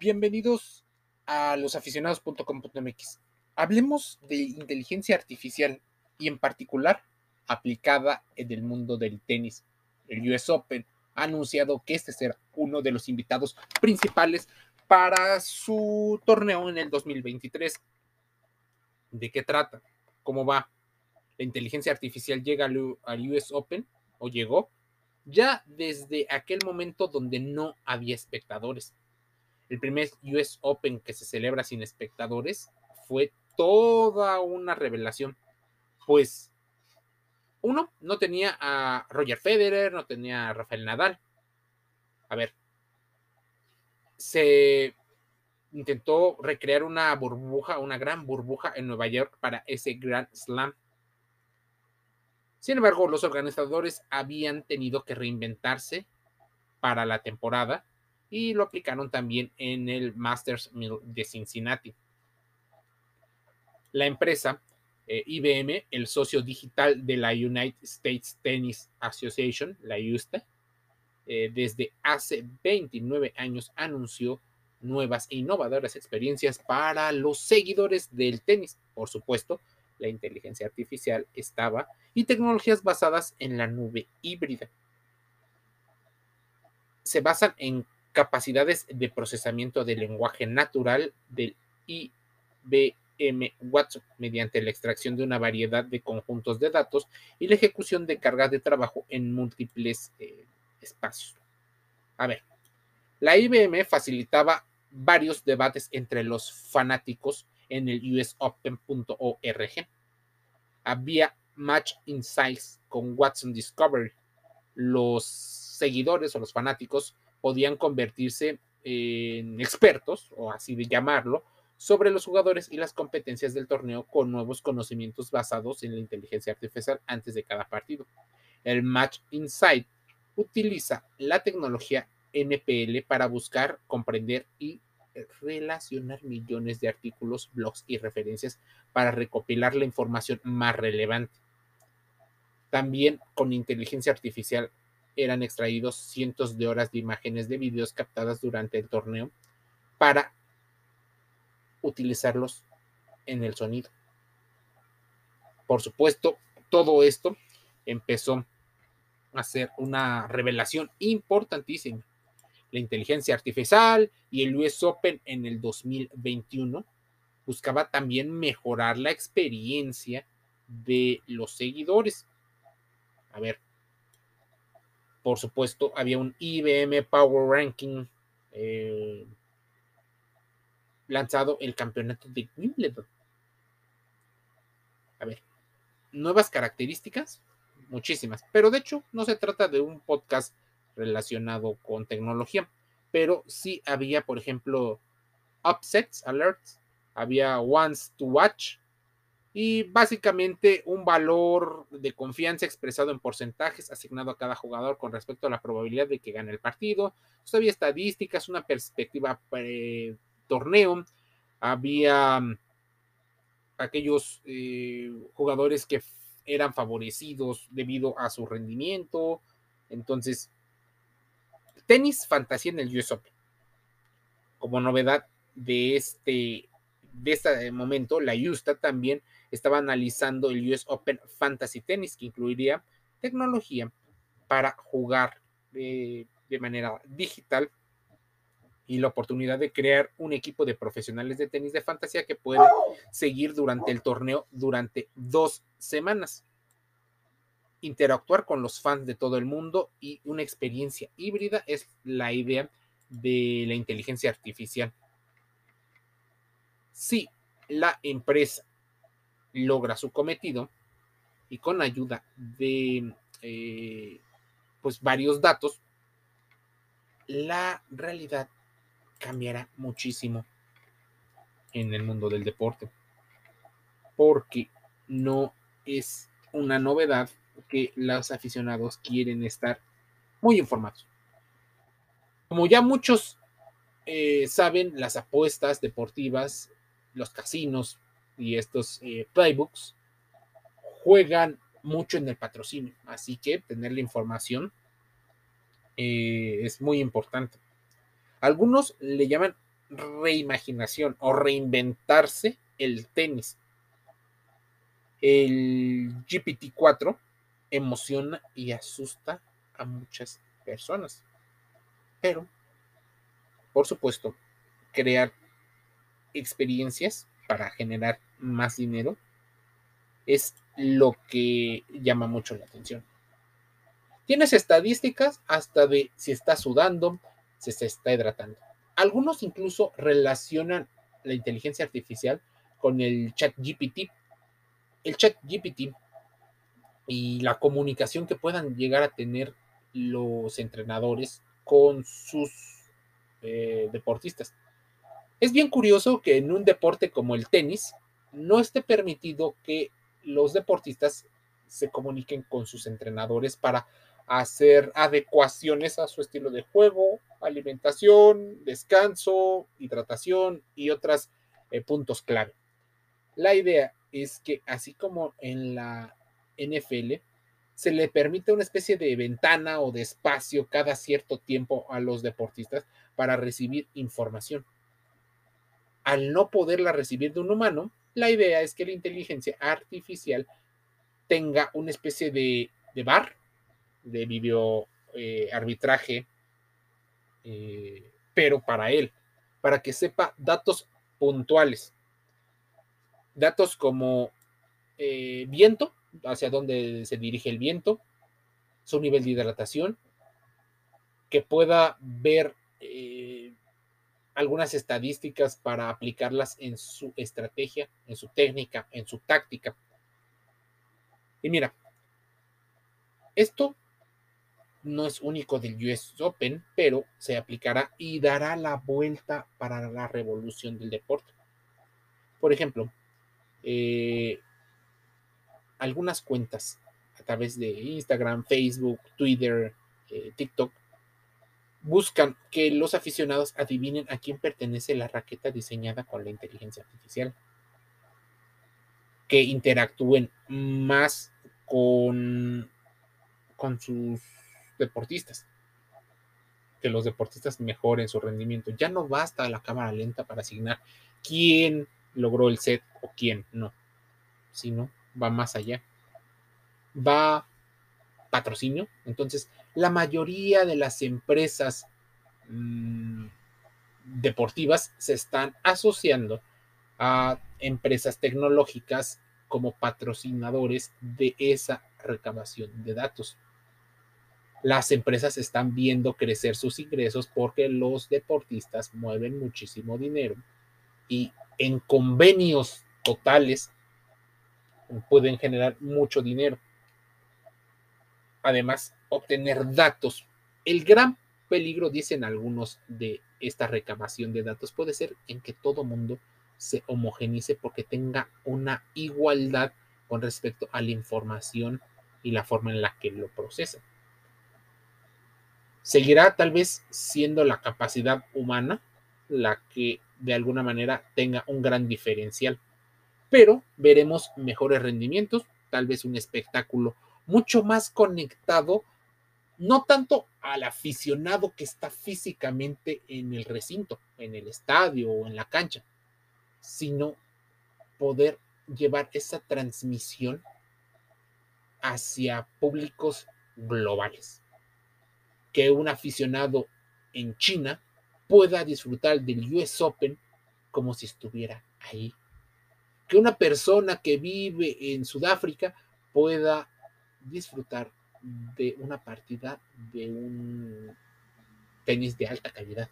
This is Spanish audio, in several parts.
Bienvenidos a losaficionados.com.mx. Hablemos de inteligencia artificial y en particular aplicada en el mundo del tenis. El US Open ha anunciado que este será uno de los invitados principales para su torneo en el 2023. ¿De qué trata? ¿Cómo va? La inteligencia artificial llega al US Open o llegó ya desde aquel momento donde no había espectadores el primer US Open que se celebra sin espectadores fue toda una revelación. Pues uno, no tenía a Roger Federer, no tenía a Rafael Nadal. A ver, se intentó recrear una burbuja, una gran burbuja en Nueva York para ese Grand Slam. Sin embargo, los organizadores habían tenido que reinventarse para la temporada y lo aplicaron también en el Masters Mill de Cincinnati. La empresa eh, IBM, el socio digital de la United States Tennis Association, la USTA, eh, desde hace 29 años anunció nuevas e innovadoras experiencias para los seguidores del tenis. Por supuesto, la inteligencia artificial estaba y tecnologías basadas en la nube híbrida. Se basan en capacidades de procesamiento del lenguaje natural del IBM Watson mediante la extracción de una variedad de conjuntos de datos y la ejecución de cargas de trabajo en múltiples eh, espacios. A ver, la IBM facilitaba varios debates entre los fanáticos en el usopen.org. Había Match Insights con Watson Discovery. Los seguidores o los fanáticos podían convertirse en expertos, o así de llamarlo, sobre los jugadores y las competencias del torneo con nuevos conocimientos basados en la inteligencia artificial antes de cada partido. El Match Insight utiliza la tecnología NPL para buscar, comprender y relacionar millones de artículos, blogs y referencias para recopilar la información más relevante. También con inteligencia artificial eran extraídos cientos de horas de imágenes de videos captadas durante el torneo para utilizarlos en el sonido. Por supuesto, todo esto empezó a ser una revelación importantísima. La inteligencia artificial y el US Open en el 2021 buscaba también mejorar la experiencia de los seguidores. A ver, por supuesto, había un IBM Power Ranking eh, lanzado el campeonato de Wimbledon. A ver, nuevas características, muchísimas, pero de hecho no se trata de un podcast relacionado con tecnología, pero sí había, por ejemplo, upsets, alerts, había ones to watch, y básicamente un valor de confianza expresado en porcentajes asignado a cada jugador con respecto a la probabilidad de que gane el partido. había estadísticas, una perspectiva torneo, había mm, aquellos eh, jugadores que eran favorecidos debido a su rendimiento. Entonces, tenis fantasía en el US Open. Como novedad de este, de este momento, la USTA también estaba analizando el US Open Fantasy Tennis, que incluiría tecnología para jugar de, manera digital y la oportunidad de crear un equipo de profesionales de tenis de fantasía que puede seguir durante el torneo durante dos semanas. Interactuar con los fans de todo el mundo y una experiencia híbrida es la idea de la inteligencia artificial. Si la empresa logra su cometido y con ayuda de eh, pues varios datos, la realidad cambiará muchísimo en el mundo del deporte. Porque no es una novedad que los aficionados quieren estar muy informados. Como ya muchos eh, saben, las apuestas deportivas, los casinos, y estos eh, playbooks juegan mucho en el patrocinio, así que tener la información eh, es muy importante. Algunos le llaman reimaginación o reinventarse el tenis. El GPT-4 emociona y asusta a muchas personas. Pero, por supuesto, crear experiencias para generar más dinero es lo que llama mucho la atención. Tienes estadísticas hasta de si está sudando, si se está hidratando. Algunos incluso relacionan la inteligencia artificial con el chat GPT. El chat GPT y la comunicación que puedan llegar a tener los entrenadores con sus eh, deportistas. Es bien curioso que en un deporte como el tenis no esté permitido que los deportistas se comuniquen con sus entrenadores para hacer adecuaciones a su estilo de juego, alimentación, descanso, hidratación y otros eh, puntos clave. La idea es que así como en la NFL, se le permite una especie de ventana o de espacio cada cierto tiempo a los deportistas para recibir información. Al no poderla recibir de un humano, la idea es que la inteligencia artificial tenga una especie de, bar, de video eh, arbitraje, eh, pero para él, para que sepa datos puntuales. Datos como eh, viento, hacia dónde se dirige el viento, su nivel de hidratación, que pueda ver algunas estadísticas para aplicarlas en su estrategia, en su técnica, en su táctica. Y mira, esto no es único del US Open, pero se aplicará y dará la vuelta para la revolución del deporte. Por ejemplo, eh, algunas cuentas a través de Instagram, Facebook, Twitter, eh, TikTok, buscan que los aficionados adivinen a quién pertenece la raqueta diseñada con la inteligencia artificial, que interactúen más con, con sus deportistas, que los deportistas mejoren su rendimiento. Ya no basta la cámara lenta para asignar quién logró el set o quién no, sino va más allá. Va patrocinio. Entonces, la mayoría de las empresas mm, deportivas se están asociando a empresas tecnológicas como patrocinadores de esa recabación de datos. Las empresas están viendo crecer sus ingresos porque los deportistas mueven muchísimo dinero y en convenios totales pueden generar mucho dinero. Además, obtener datos. El gran peligro, dicen algunos, de esta recabación de datos puede ser en que todo mundo se homogenice porque tenga una igualdad con respecto a la información y la forma en la que lo procesa. Seguirá tal vez siendo la capacidad humana la que de alguna manera tenga un gran diferencial pero veremos mejores rendimientos, tal vez un espectáculo mucho más conectado, no tanto al aficionado que está físicamente en el recinto, en el estadio o en la cancha, sino poder llevar esa transmisión hacia públicos globales. Que un aficionado en China pueda disfrutar del US Open como si estuviera ahí que una persona que vive en Sudáfrica pueda disfrutar de una partida de un tenis de alta calidad,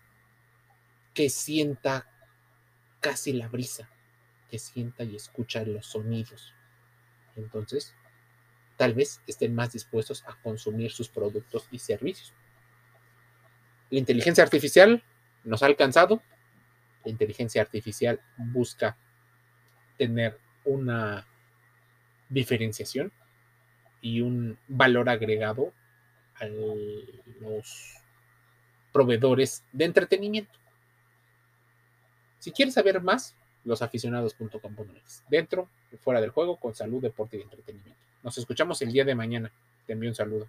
que sienta casi la brisa, que sienta y escucha los sonidos. Entonces, tal vez estén más dispuestos a consumir sus productos y servicios. La inteligencia artificial nos ha alcanzado. La inteligencia artificial busca tener una diferenciación y un valor agregado a los proveedores de entretenimiento. Si quieres saber más, losaficionados.com.mx. Dentro y fuera del juego, con salud, deporte y entretenimiento. Nos escuchamos el día de mañana. Te envío un saludo.